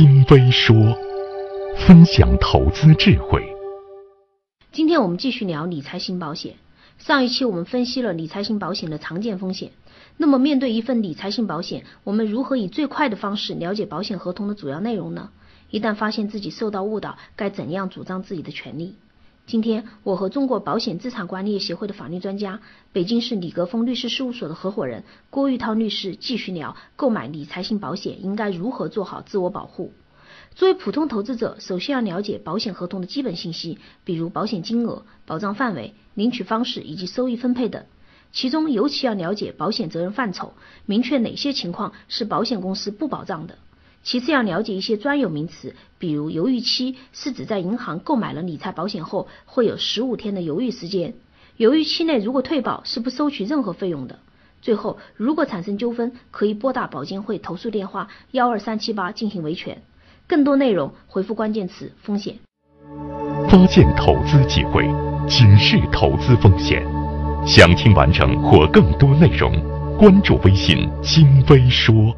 金飞说，分享投资智慧。今天我们继续聊理财型保险。上一期我们分析了理财型保险的常见风险。那么，面对一份理财型保险，我们如何以最快的方式了解保险合同的主要内容呢？一旦发现自己受到误导，该怎样主张自己的权利？今天，我和中国保险资产管理协会的法律专家、北京市李格峰律师事务所的合伙人郭玉涛律师继续聊购买理财型保险应该如何做好自我保护。作为普通投资者，首先要了解保险合同的基本信息，比如保险金额、保障范围、领取方式以及收益分配等。其中尤其要了解保险责任范畴，明确哪些情况是保险公司不保障的。其次要了解一些专有名词，比如犹豫期是指在银行购买了理财保险后会有十五天的犹豫时间，犹豫期内如果退保是不收取任何费用的。最后，如果产生纠纷，可以拨打保监会投诉电话幺二三七八进行维权。更多内容回复关键词风险。发现投资机会，警示投资风险。想听完整或更多内容，关注微信金微说。